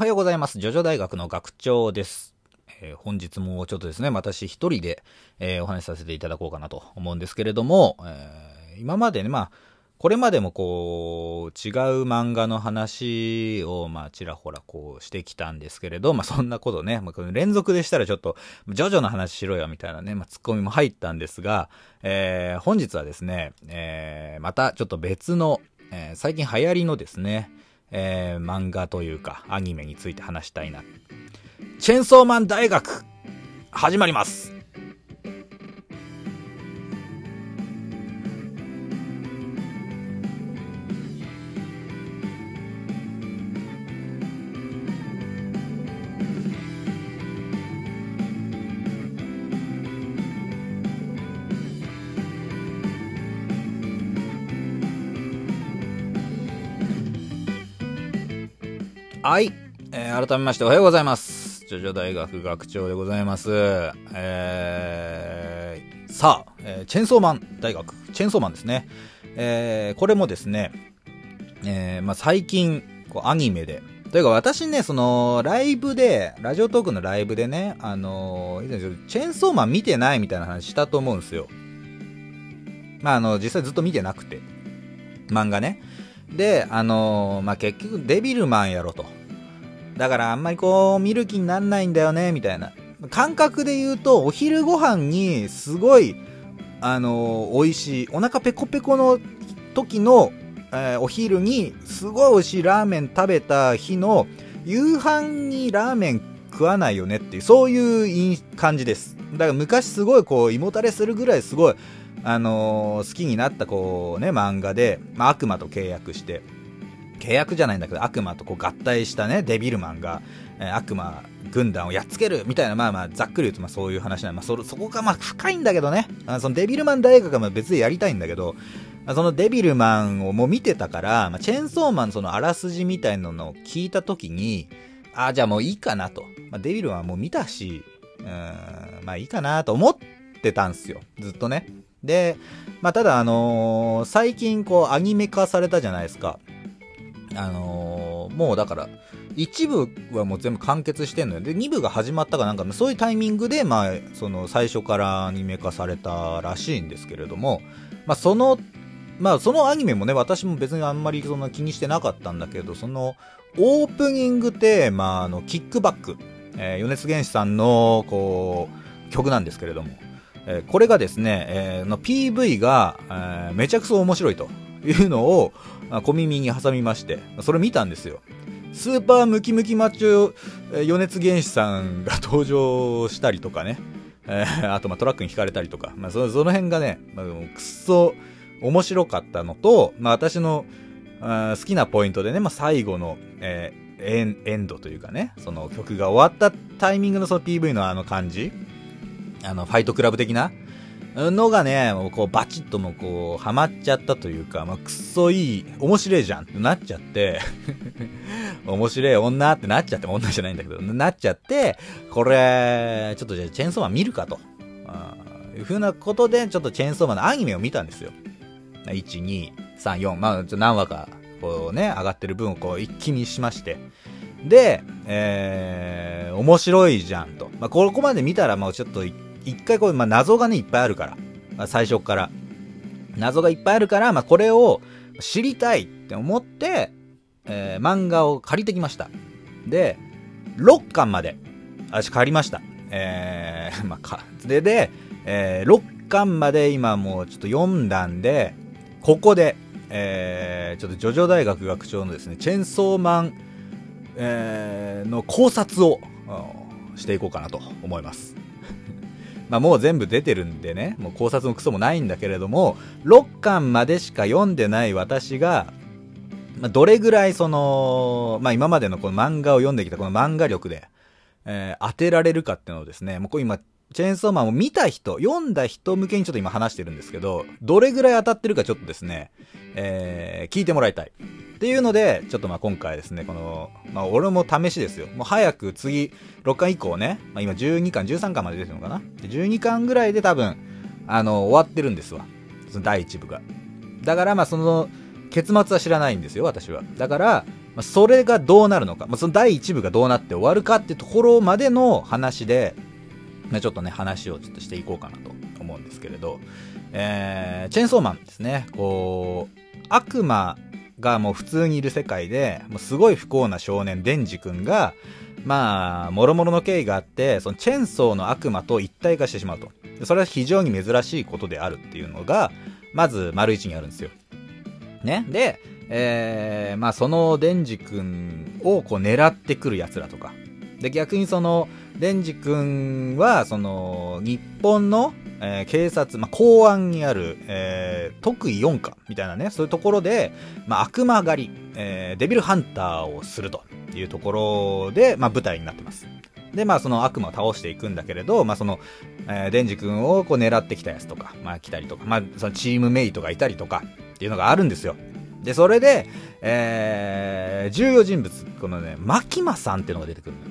はようございます。ジョジョ大学の学長です。えー、本日もちょっとですね、私一人で、えー、お話しさせていただこうかなと思うんですけれども、えー、今までね、まあ、これまでもこう、違う漫画の話を、まあ、ちらほらこうしてきたんですけれど、まあ、そんなことね、まあ、連続でしたらちょっと、ジョジョの話しろよ、みたいなね、まあ、ツッコミも入ったんですが、えー、本日はですね、えー、またちょっと別の、えー、最近流行りのですね、えー、漫画というか、アニメについて話したいな。チェンソーマン大学、始まりますはい。えー、改めましておはようございます。ジョジョ大学学長でございます。えー、さあ、えー、チェンソーマン大学、チェンソーマンですね。えー、これもですね、えー、まあ、最近、こう、アニメで、というか私ね、その、ライブで、ラジオトークのライブでね、あのー、チェンソーマン見てないみたいな話したと思うんですよ。まあ、あの、実際ずっと見てなくて、漫画ね。で、あのー、まあ、結局デビルマンやろと。だからあんまりこう、見る気になんないんだよね、みたいな。感覚で言うと、お昼ご飯にすごい、あのー、美味しい、お腹ペコペコの時の、えー、お昼にすごい美味しいラーメン食べた日の夕飯にラーメン食わないよねっていう、そういう感じです。だから昔すごいこう、胃もたれするぐらいすごい、あのー、好きになったこうね、漫画で、まあ、悪魔と契約して、契約じゃないんだけど、悪魔とこう合体したね、デビルマンが、えー、悪魔軍団をやっつけるみたいな、まあまあ、ざっくり言うとまあそういう話なんまあそ、そこがまあ深いんだけどね、あそのデビルマン大学は別でやりたいんだけど、そのデビルマンをもう見てたから、まあ、チェーンソーマンそのあらすじみたいなのを聞いたときに、ああ、じゃあもういいかなと。まあ、デビルマンはもう見たし、うん、まあいいかなと思ってたんすよ。ずっとね。で、まあ、ただあのー、最近こうアニメ化されたじゃないですか。あのー、もうだから、一部はもう全部完結してんのよ。で、二部が始まったかなんか、そういうタイミングで、まあ、その最初からアニメ化されたらしいんですけれども、まあ、その、まあ、そのアニメもね、私も別にあんまりそんな気にしてなかったんだけど、その、オープニングテーマのキックバック、えー、米津玄師さんの、こう、曲なんですけれども、えー、これがですね、えー、の PV が、えー、めちゃくそ面白いというのを、小耳に挟みまして、それ見たんですよ。スーパームキムキマッチョ、余熱原子さんが登場したりとかね、えー、あとまあトラックに引かれたりとか、まあ、そその辺がね、まあ、くっそ面白かったのと、まあ、私のあ好きなポイントでね、まあ、最後の、えー、エンエンドというかね、その曲が終わったタイミングのその PV のあの感じ、あの、ファイトクラブ的な、のがね、もうこうバチッともこう、ハマっちゃったというか、まあ、くっそいい、面白いじゃんってなっちゃって 面白い女ってなっちゃって、女じゃないんだけど、なっちゃって、これ、ちょっとじゃあチェーンソーマン見るかと。いうふうなことで、ちょっとチェーンソーマンのアニメを見たんですよ。1、2、3、4、まあ、何話か、こうね、上がってる分をこう一気にしまして。で、えー、面白いじゃんと。まあ、ここまで見たら、もうちょっと一回こう、まあ、謎がね、いっぱいあるから。まあ、最初から。謎がいっぱいあるから、まあ、これを知りたいって思って、えー、漫画を借りてきました。で、6巻まで、私借りました。えー、まあ、か、で、で、えー、6巻まで今もうちょっと読んだんで、ここで、えー、ちょっとジョジョ大学学長のですね、チェンソーマン、えー、の考察をしていこうかなと思います。まあもう全部出てるんでね、もう考察のクソもないんだけれども、6巻までしか読んでない私が、まあ、どれぐらいその、まあ今までのこの漫画を読んできたこの漫画力で、えー、当てられるかっていうのをですね、もう今、チェーンソーマンを見た人、読んだ人向けにちょっと今話してるんですけど、どれぐらい当たってるかちょっとですね、えー、聞いてもらいたい。っていうので、ちょっとまあ今回ですね、この、まあ俺も試しですよ。もう早く次、6巻以降ね、まあ今12巻、13巻まで出てるのかな ?12 巻ぐらいで多分、あの、終わってるんですわ。その第1部が。だからまあその、結末は知らないんですよ、私は。だから、まあ、それがどうなるのか、まあ、その第1部がどうなって終わるかってところまでの話で、ちょっとね、話をちょっとしていこうかなと思うんですけれど、えー、チェーンソーマンですね、こう、悪魔がもう普通にいる世界で、もうすごい不幸な少年、デンジ君が、まあ、諸々の経緯があって、そのチェーンソーの悪魔と一体化してしまうと。それは非常に珍しいことであるっていうのが、まず、丸一にあるんですよ。ね。で、えー、まあ、そのデンジ君をこう狙ってくる奴らとか。で、逆にその、デンジ君は、その、日本の、えー、警察、まあ、公安にある、えー、特異4課みたいなね、そういうところで、まあ、悪魔狩り、えー、デビルハンターをするというところで、まあ、舞台になってます。で、まあ、その悪魔を倒していくんだけれど、まあ、その、えー、デンジ君をこう狙ってきたやつとか、まあ、来たりとか、まあ、そのチームメイトがいたりとか、っていうのがあるんですよ。で、それで、えー、重要人物、このね、マキマさんっていうのが出てくるの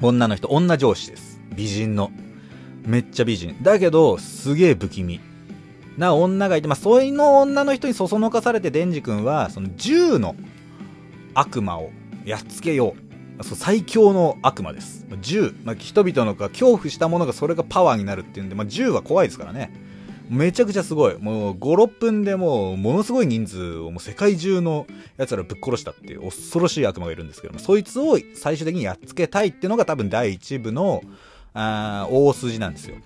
女の人、女上司です。美人の。めっちゃ美人。だけど、すげえ不気味。な女がいて、まあ、そういの女の人にそそのかされて、デンジ君は、その銃の悪魔をやっつけよう。そう最強の悪魔です。銃、まあ、人々の恐怖したものがそれがパワーになるっていうんで、まあ、銃は怖いですからね。めちゃくちゃすごい。もう5、6分でもうものすごい人数をもう世界中の奴らぶっ殺したっていう恐ろしい悪魔がいるんですけども、そいつを最終的にやっつけたいっていうのが多分第1部の、あ大筋なんですよ。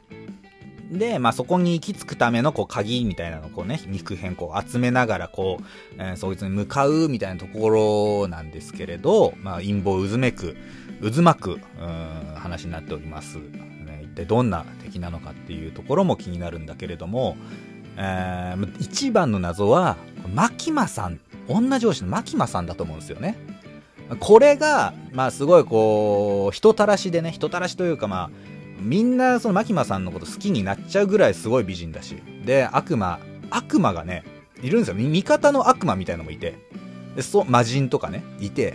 で、まあ、そこに行き着くための、こう、鍵みたいなのをこうね、肉片こう集めながら、こう、えー、そいつに向かうみたいなところなんですけれど、まあ、陰謀渦めく、渦巻く、うん、話になっております。ね、一体どんな敵なのかっていうところも気になるんだけれども、えー、一番の謎は、マキマさん、女上司のマキマさんだと思うんですよね。これが、まあすごいこう、人たらしでね、人たらしというかまあ、みんなそのマキマさんのこと好きになっちゃうぐらいすごい美人だし。で、悪魔、悪魔がね、いるんですよ。味方の悪魔みたいのもいて。で、そ、魔人とかね、いて。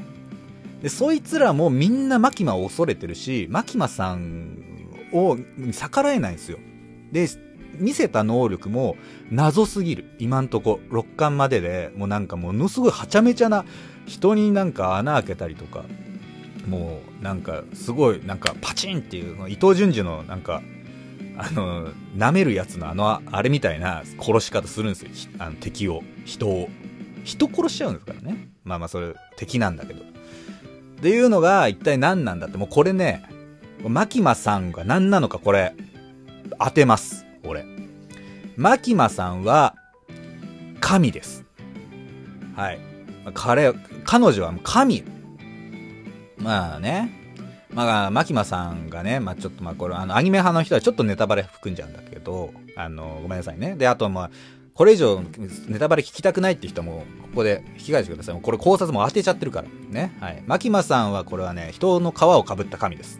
で、そいつらもみんなマキマを恐れてるし、マキマさんを逆らえないんですよ。で、見せた能力も謎すぎる。今んとこ、6巻までで、もうなんかものすごいはちゃめちゃな、人になんか穴開けたりとか、もうなんかすごいなんかパチンっていう、伊藤淳二のなんか、あの、舐めるやつのあの、あれみたいな殺し方するんですよ。あの敵を、人を。人殺しちゃうんですからね。まあまあそれ敵なんだけど。っていうのが一体何なんだって、もうこれね、マキマさんが何なのかこれ、当てます。俺。マキマさんは、神です。はい。彼、彼女は神。まあね。まあ、マキマさんがね、まあちょっとまあこれ、あの、アニメ派の人はちょっとネタバレ含んじゃうんだけど、あの、ごめんなさいね。で、あとまあ、これ以上ネタバレ聞きたくないって人も、ここで引き返してください。これ考察も当てちゃってるから。ね。はい。マキマさんはこれはね、人の皮をかぶった神です。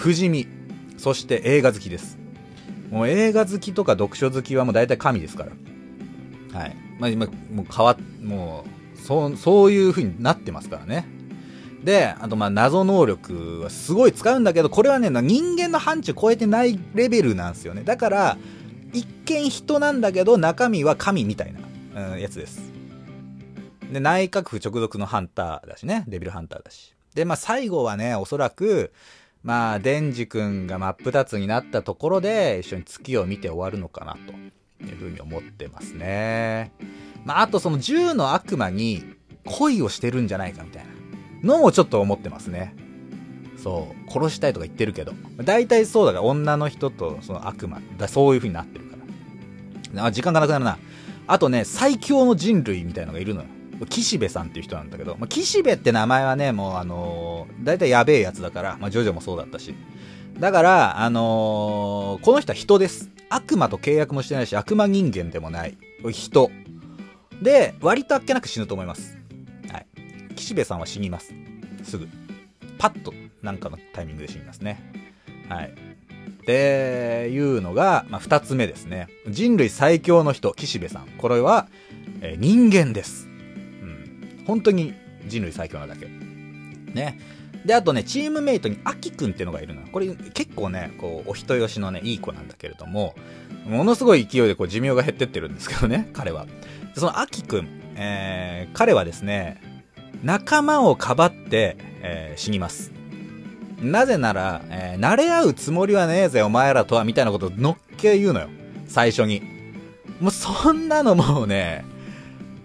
不死身。そして映画好きです。もう映画好きとか読書好きはもう大体神ですから。はい。まあ今、もう変わっもう、そう、そういう風になってますからね。で、あとまあ謎能力はすごい使うんだけど、これはね、人間の範疇超えてないレベルなんですよね。だから、一見人なんだけど、中身は神みたいな、うん、やつです。で、内閣府直属のハンターだしね、デビルハンターだし。で、まあ最後はね、おそらく、まあ、デンジ君が真っ二つになったところで、一緒に月を見て終わるのかな、というふうに思ってますね。まあ、あとその銃の悪魔に恋をしてるんじゃないかみたいな。のもちょっと思ってますね。そう。殺したいとか言ってるけど。大体そうだから、女の人とその悪魔。だそういう風になってるから。あ、時間がなくなるな。あとね、最強の人類みたいのがいるのよ。岸辺さんっていう人なんだけど、まあ、岸辺って名前はね、もうあのー、大体やべえやつだから、まあ、ジョジョもそうだったし。だから、あのー、この人は人です。悪魔と契約もしてないし、悪魔人間でもない。人。で、割とあっけなく死ぬと思います。岸辺さんは死にます。すぐ。パッと、なんかのタイミングで死にますね。はい。っていうのが、まあ、二つ目ですね。人類最強の人、岸辺さん。これは、えー、人間です。本当に人類最強なだけ。ね。で、あとね、チームメイトにアキくんっていうのがいるの。これ結構ね、こう、お人よしのね、いい子なんだけれども、ものすごい勢いでこう寿命が減ってってるんですけどね、彼は。そのアキくん、えー、彼はですね、仲間をかばって、えー、死にます。なぜなら、えー、慣れ合うつもりはねえぜ、お前らとは、みたいなことをのっけ言うのよ。最初に。もうそんなのもうね、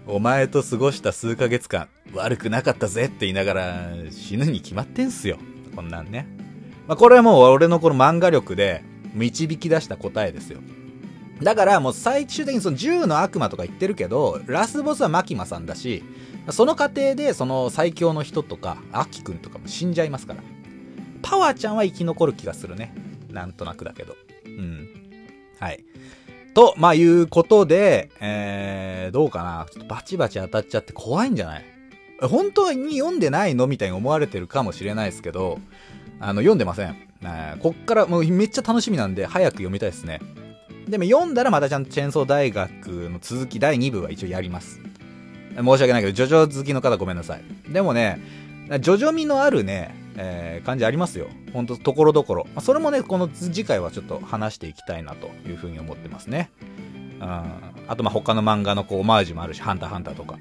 お前と過ごした数ヶ月間、悪くなかったぜって言いながら死ぬに決まってんすよ。こんなんね。まあ、これはもう俺のこの漫画力で導き出した答えですよ。だからもう最終的にその10の悪魔とか言ってるけど、ラスボスはマキマさんだし、その過程でその最強の人とか、アキくんとかも死んじゃいますから。パワーちゃんは生き残る気がするね。なんとなくだけど。うん。はい。と、まあ、いうことで、えー、どうかな。ちょっとバチバチ当たっちゃって怖いんじゃない？本当に読んでないの？みたいに思われてるかもしれないですけど、あの、読んでません。えー、こっからもうめっちゃ楽しみなんで、早く読みたいですね。でも読んだらまたちゃんとチェーンソー大学の続き第2部は一応やります。申し訳ないけど、ジョジョ好きの方ごめんなさい。でもね、ジョジョ味のあるね、えー、感じありますよ。ほんと、ところどころ。まあ、それもね、この次回はちょっと話していきたいなというふうに思ってますね。うん。あと、ま、他の漫画のこう、オマージュもあるし、ハンターハンターとか。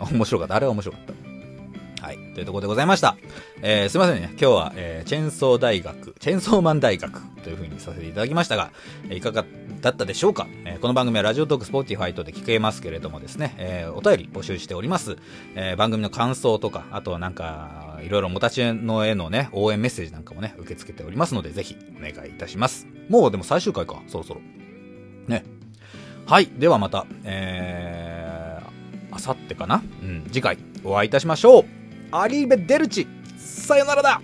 うん。面白かった。あれは面白かった。はい。というところでございました。えー、すいませんね。今日は、えー、チェンソー大学、チェンソーマン大学という風にさせていただきましたが、え、いかがだったでしょうか、えー、この番組はラジオトークスポーティファイトで聞けますけれどもですね、えー、お便り募集しております。えー、番組の感想とか、あとはなんか、いろいろもたちのへのね、応援メッセージなんかもね、受け付けておりますので、ぜひお願いいたします。もうでも最終回か、そろそろ。ね。はい。ではまた、えー、あさってかな？うん、次回お会いいたしましょう。アリーベ・デルチさよならだ